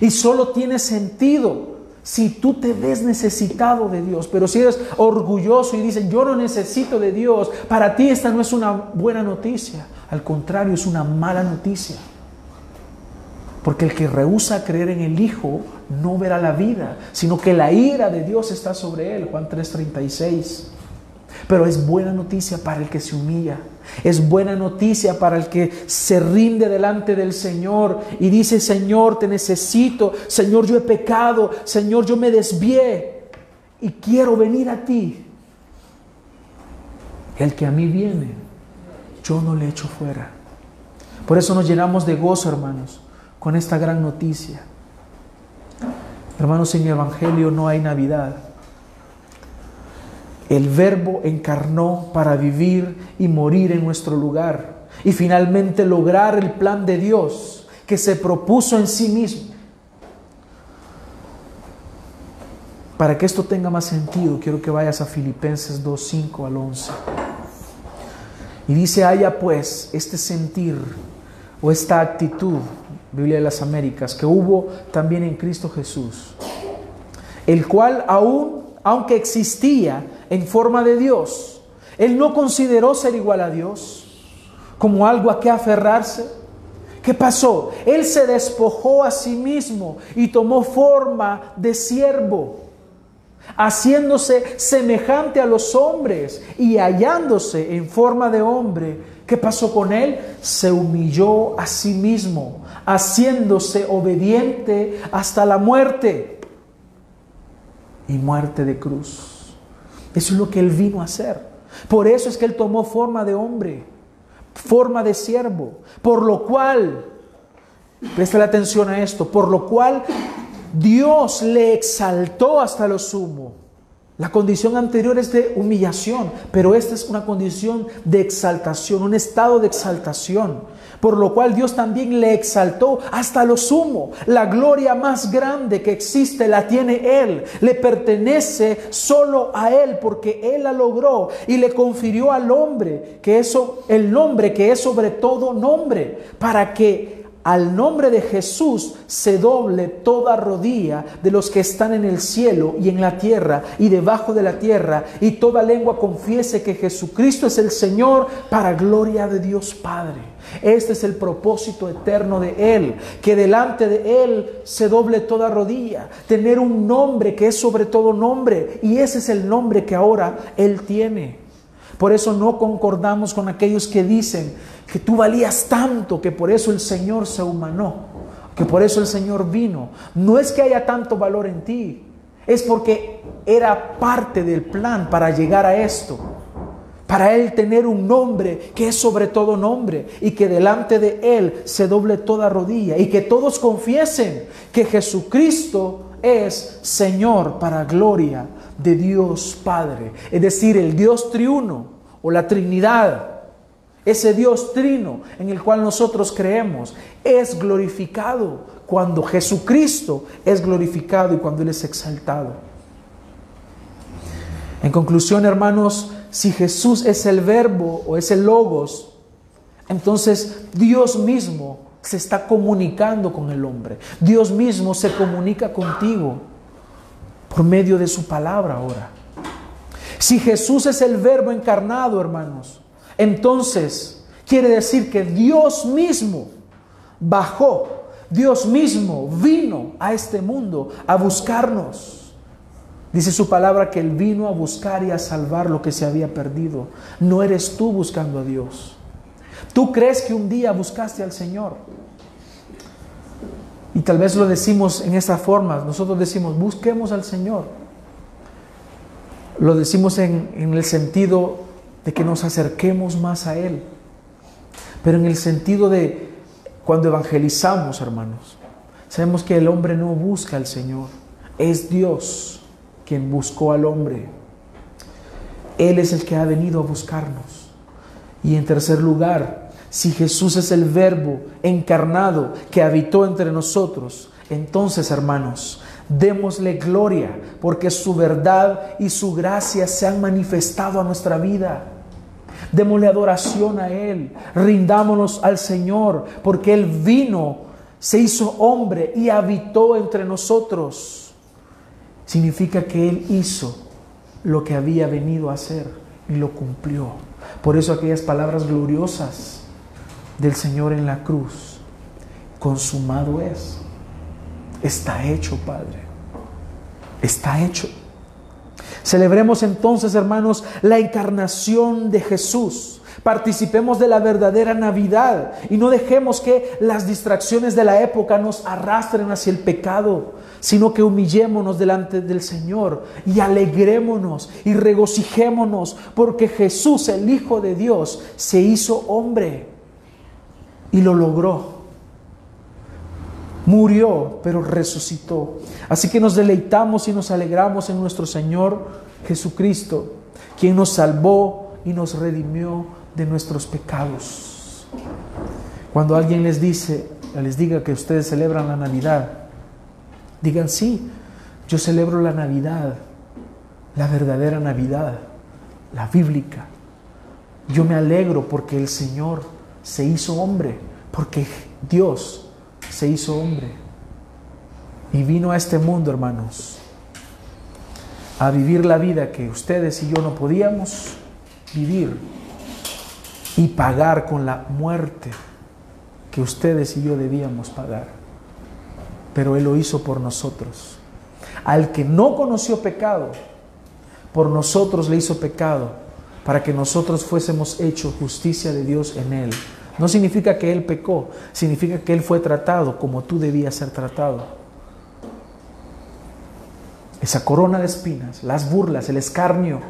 y solo tiene sentido si tú te ves necesitado de Dios. Pero si eres orgulloso y dices, yo no necesito de Dios, para ti esta no es una buena noticia. Al contrario, es una mala noticia. Porque el que rehúsa creer en el Hijo no verá la vida, sino que la ira de Dios está sobre él. Juan 3:36. Pero es buena noticia para el que se humilla. Es buena noticia para el que se rinde delante del Señor y dice, Señor, te necesito. Señor, yo he pecado. Señor, yo me desvié y quiero venir a ti. El que a mí viene, yo no le echo fuera. Por eso nos llenamos de gozo, hermanos, con esta gran noticia. Hermanos, en el Evangelio no hay Navidad. El verbo encarnó para vivir y morir en nuestro lugar y finalmente lograr el plan de Dios que se propuso en sí mismo. Para que esto tenga más sentido, quiero que vayas a Filipenses 2, 5 al 11. Y dice, haya pues este sentir o esta actitud, Biblia de las Américas, que hubo también en Cristo Jesús, el cual aún, aunque existía, en forma de Dios. Él no consideró ser igual a Dios como algo a que aferrarse. ¿Qué pasó? Él se despojó a sí mismo y tomó forma de siervo, haciéndose semejante a los hombres y hallándose en forma de hombre. ¿Qué pasó con él? Se humilló a sí mismo, haciéndose obediente hasta la muerte y muerte de cruz. Eso es lo que Él vino a hacer. Por eso es que Él tomó forma de hombre, forma de siervo, por lo cual, presta atención a esto, por lo cual Dios le exaltó hasta lo sumo. La condición anterior es de humillación, pero esta es una condición de exaltación, un estado de exaltación por lo cual Dios también le exaltó hasta lo sumo. La gloria más grande que existe la tiene Él, le pertenece solo a Él porque Él la logró y le confirió al hombre que eso, el nombre que es sobre todo nombre, para que al nombre de Jesús se doble toda rodilla de los que están en el cielo y en la tierra y debajo de la tierra, y toda lengua confiese que Jesucristo es el Señor para gloria de Dios Padre. Este es el propósito eterno de Él, que delante de Él se doble toda rodilla, tener un nombre que es sobre todo nombre, y ese es el nombre que ahora Él tiene. Por eso no concordamos con aquellos que dicen que tú valías tanto, que por eso el Señor se humanó, que por eso el Señor vino. No es que haya tanto valor en ti, es porque era parte del plan para llegar a esto. para Él tener un nombre que es sobre todo nombre y que delante de Él se doble toda rodilla y que todos confiesen que Jesucristo es Señor para gloria de Dios Padre. Es decir, el Dios triuno o la Trinidad, ese Dios trino en el cual nosotros creemos, es glorificado cuando Jesucristo es glorificado y cuando Él es exaltado. En conclusión, hermanos, si Jesús es el verbo o es el logos, entonces Dios mismo se está comunicando con el hombre. Dios mismo se comunica contigo por medio de su palabra ahora. Si Jesús es el verbo encarnado, hermanos, entonces quiere decir que Dios mismo bajó, Dios mismo vino a este mundo a buscarnos. Dice su palabra que Él vino a buscar y a salvar lo que se había perdido. No eres tú buscando a Dios. Tú crees que un día buscaste al Señor. Y tal vez lo decimos en esta forma. Nosotros decimos, busquemos al Señor. Lo decimos en, en el sentido de que nos acerquemos más a Él. Pero en el sentido de cuando evangelizamos, hermanos, sabemos que el hombre no busca al Señor. Es Dios quien buscó al hombre. Él es el que ha venido a buscarnos. Y en tercer lugar, si Jesús es el verbo encarnado que habitó entre nosotros, entonces, hermanos, démosle gloria porque su verdad y su gracia se han manifestado a nuestra vida. Démosle adoración a Él, rindámonos al Señor porque Él vino, se hizo hombre y habitó entre nosotros significa que Él hizo lo que había venido a hacer y lo cumplió. Por eso aquellas palabras gloriosas del Señor en la cruz, consumado es, está hecho, Padre, está hecho. Celebremos entonces, hermanos, la encarnación de Jesús. Participemos de la verdadera Navidad y no dejemos que las distracciones de la época nos arrastren hacia el pecado sino que humillémonos delante del Señor y alegrémonos y regocijémonos porque Jesús, el Hijo de Dios, se hizo hombre y lo logró. Murió, pero resucitó. Así que nos deleitamos y nos alegramos en nuestro Señor Jesucristo, quien nos salvó y nos redimió de nuestros pecados. Cuando alguien les dice, les diga que ustedes celebran la Navidad, Digan, sí, yo celebro la Navidad, la verdadera Navidad, la bíblica. Yo me alegro porque el Señor se hizo hombre, porque Dios se hizo hombre y vino a este mundo, hermanos, a vivir la vida que ustedes y yo no podíamos vivir y pagar con la muerte que ustedes y yo debíamos pagar pero Él lo hizo por nosotros. Al que no conoció pecado, por nosotros le hizo pecado, para que nosotros fuésemos hecho justicia de Dios en Él. No significa que Él pecó, significa que Él fue tratado como tú debías ser tratado. Esa corona de espinas, las burlas, el escarnio,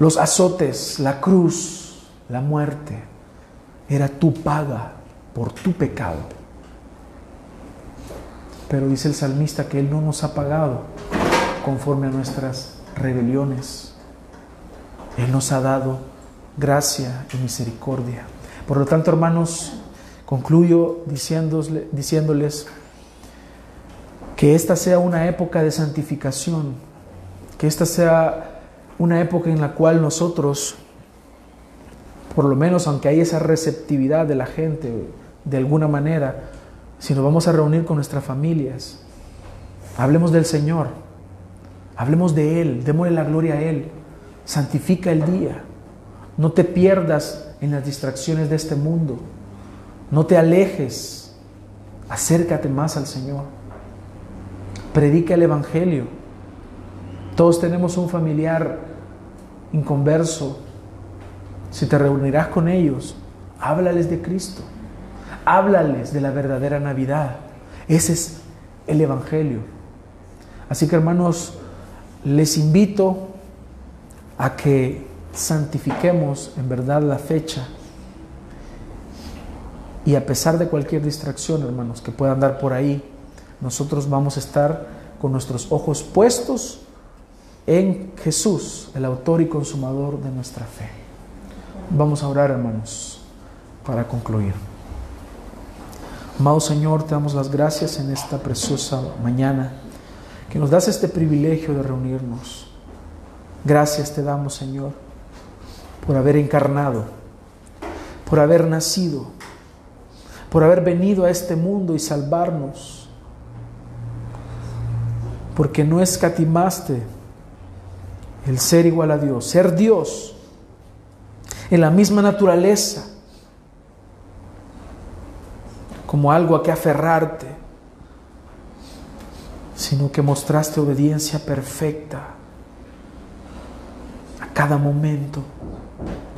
los azotes, la cruz, la muerte, era tu paga por tu pecado. Pero dice el salmista que Él no nos ha pagado conforme a nuestras rebeliones. Él nos ha dado gracia y misericordia. Por lo tanto, hermanos, concluyo diciéndoles que esta sea una época de santificación, que esta sea una época en la cual nosotros, por lo menos aunque hay esa receptividad de la gente de alguna manera, si nos vamos a reunir con nuestras familias, hablemos del Señor, hablemos de Él, démosle la gloria a Él, santifica el día, no te pierdas en las distracciones de este mundo, no te alejes, acércate más al Señor, predica el Evangelio. Todos tenemos un familiar inconverso. Si te reunirás con ellos, háblales de Cristo háblales de la verdadera Navidad. Ese es el Evangelio. Así que hermanos, les invito a que santifiquemos en verdad la fecha. Y a pesar de cualquier distracción, hermanos, que pueda andar por ahí, nosotros vamos a estar con nuestros ojos puestos en Jesús, el autor y consumador de nuestra fe. Vamos a orar, hermanos, para concluir. Amado Señor, te damos las gracias en esta preciosa mañana, que nos das este privilegio de reunirnos. Gracias te damos, Señor, por haber encarnado, por haber nacido, por haber venido a este mundo y salvarnos, porque no escatimaste el ser igual a Dios, ser Dios en la misma naturaleza, como algo a que aferrarte, sino que mostraste obediencia perfecta cada momento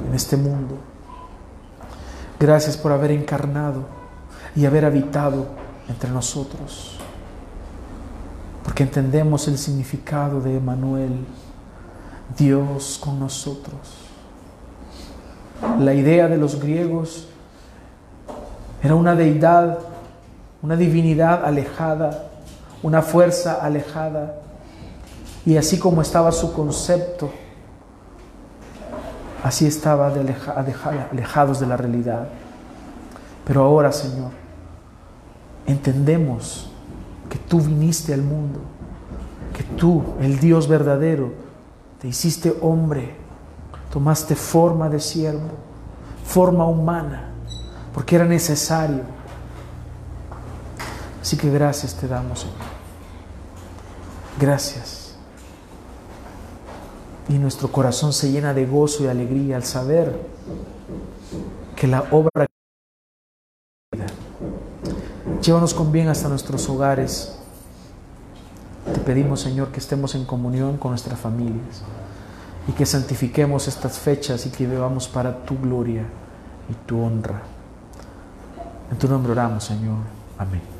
en este mundo. Gracias por haber encarnado y haber habitado entre nosotros, porque entendemos el significado de Emanuel Dios con nosotros. La idea de los griegos era una deidad, una divinidad alejada, una fuerza alejada. Y así como estaba su concepto, así estaba alejados de la realidad. Pero ahora, Señor, entendemos que tú viniste al mundo, que tú, el Dios verdadero, te hiciste hombre, tomaste forma de siervo, forma humana, porque era necesario. Así que gracias te damos, Señor. Gracias. Y nuestro corazón se llena de gozo y alegría al saber que la obra... Llévanos con bien hasta nuestros hogares te pedimos, Señor, que estemos en comunión con nuestras familias y que santifiquemos estas fechas y que vivamos para tu gloria y tu honra. En tu nombre oramos, Señor. Amén.